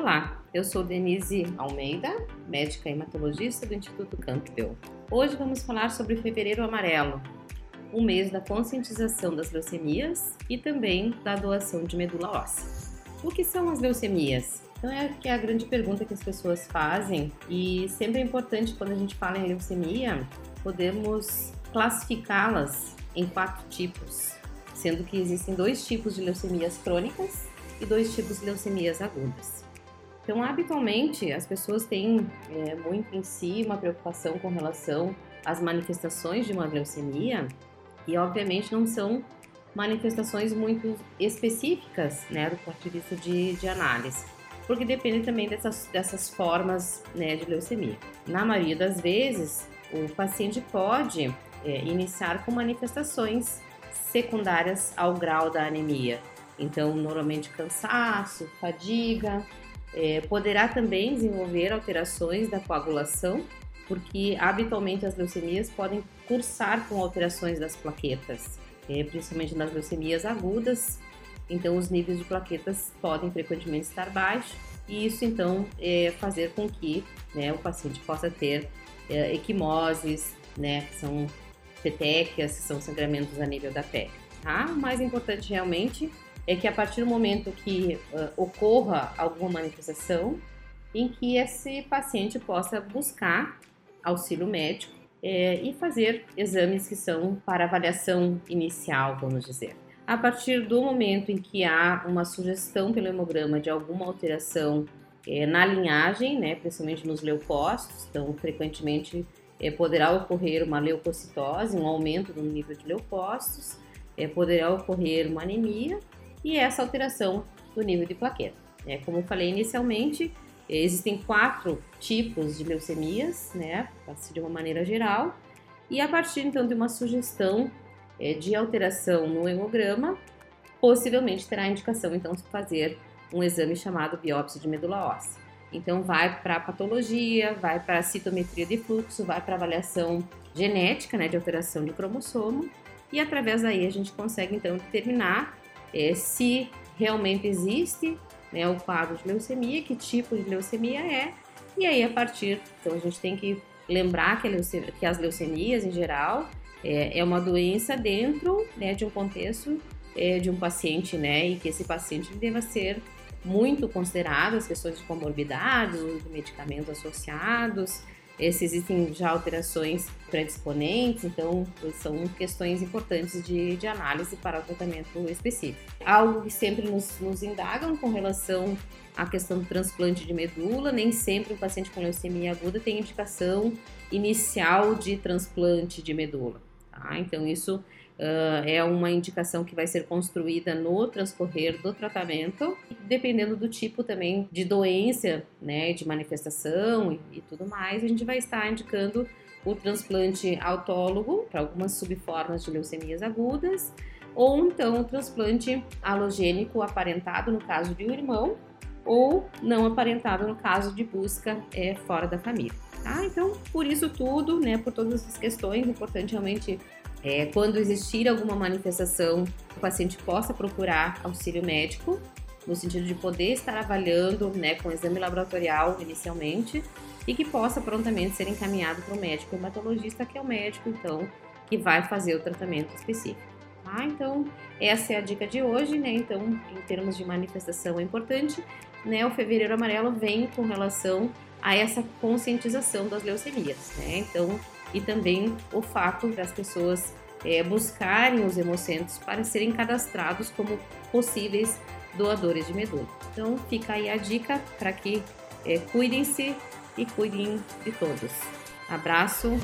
Olá, eu sou Denise Almeida, médica hematologista do Instituto Campbell. Hoje vamos falar sobre Fevereiro Amarelo, o mês da conscientização das leucemias e também da doação de medula óssea. O que são as leucemias? Então é que é a grande pergunta que as pessoas fazem e sempre é importante quando a gente fala em leucemia, podemos classificá-las em quatro tipos, sendo que existem dois tipos de leucemias crônicas e dois tipos de leucemias agudas. Então, habitualmente, as pessoas têm é, muito em si uma preocupação com relação às manifestações de uma leucemia e, obviamente, não são manifestações muito específicas, né, do ponto de vista de, de análise, porque depende também dessas, dessas formas, né, de leucemia. Na maioria das vezes, o paciente pode é, iniciar com manifestações secundárias ao grau da anemia. Então, normalmente cansaço, fadiga, é, poderá também desenvolver alterações da coagulação, porque habitualmente as leucemias podem cursar com alterações das plaquetas, é, principalmente nas leucemias agudas. Então, os níveis de plaquetas podem frequentemente estar baixos, e isso então é fazer com que né, o paciente possa ter é, equimoses, né, que são petequias, que são sangramentos a nível da pele. Tá? O mais importante realmente é que a partir do momento que uh, ocorra alguma manifestação, em que esse paciente possa buscar auxílio médico é, e fazer exames que são para avaliação inicial, vamos dizer. A partir do momento em que há uma sugestão pelo hemograma de alguma alteração é, na linhagem, né, principalmente nos leucócitos, então frequentemente é, poderá ocorrer uma leucocitose, um aumento do nível de leucócitos, poderá ocorrer uma anemia e essa alteração do nível de plaqueta. É, como eu falei inicialmente, existem quatro tipos de leucemias, né, de uma maneira geral, e a partir então de uma sugestão é, de alteração no hemograma, possivelmente terá indicação então de fazer um exame chamado biópsia de medula óssea. Então vai para patologia, vai para citometria de fluxo, vai para avaliação genética, né, de alteração de cromossomo, e através daí a gente consegue então determinar é, se realmente existe né, o quadro de leucemia, que tipo de leucemia é, e aí a partir, então a gente tem que lembrar que, leucemia, que as leucemias em geral é, é uma doença dentro né, de um contexto é, de um paciente, né, e que esse paciente deva ser muito considerado as questões de comorbidades, de medicamentos associados, se existem já alterações predisponentes, então são questões importantes de, de análise para o tratamento específico. Algo que sempre nos, nos indagam com relação à questão do transplante de medula, nem sempre o paciente com leucemia aguda tem indicação inicial de transplante de medula. Tá? Então, isso Uh, é uma indicação que vai ser construída no transcorrer do tratamento, dependendo do tipo também de doença, né, de manifestação e, e tudo mais, a gente vai estar indicando o transplante autólogo para algumas subformas de leucemias agudas, ou então o transplante halogênico aparentado no caso de um irmão, ou não aparentado no caso de busca é, fora da família. Tá? Então, por isso tudo, né, por todas essas questões, é importante realmente é, quando existir alguma manifestação, o paciente possa procurar auxílio médico, no sentido de poder estar avaliando né, com exame laboratorial inicialmente e que possa prontamente ser encaminhado para o médico hematologista, que é o médico, então, que vai fazer o tratamento específico. Tá? Então, essa é a dica de hoje, né? Então, em termos de manifestação é importante, né? O fevereiro amarelo vem com relação a essa conscientização das leucemias, né? Então, e também o fato das pessoas é, buscarem os hemocentros para serem cadastrados como possíveis doadores de medula. Então fica aí a dica para que é, cuidem-se e cuidem de todos. Abraço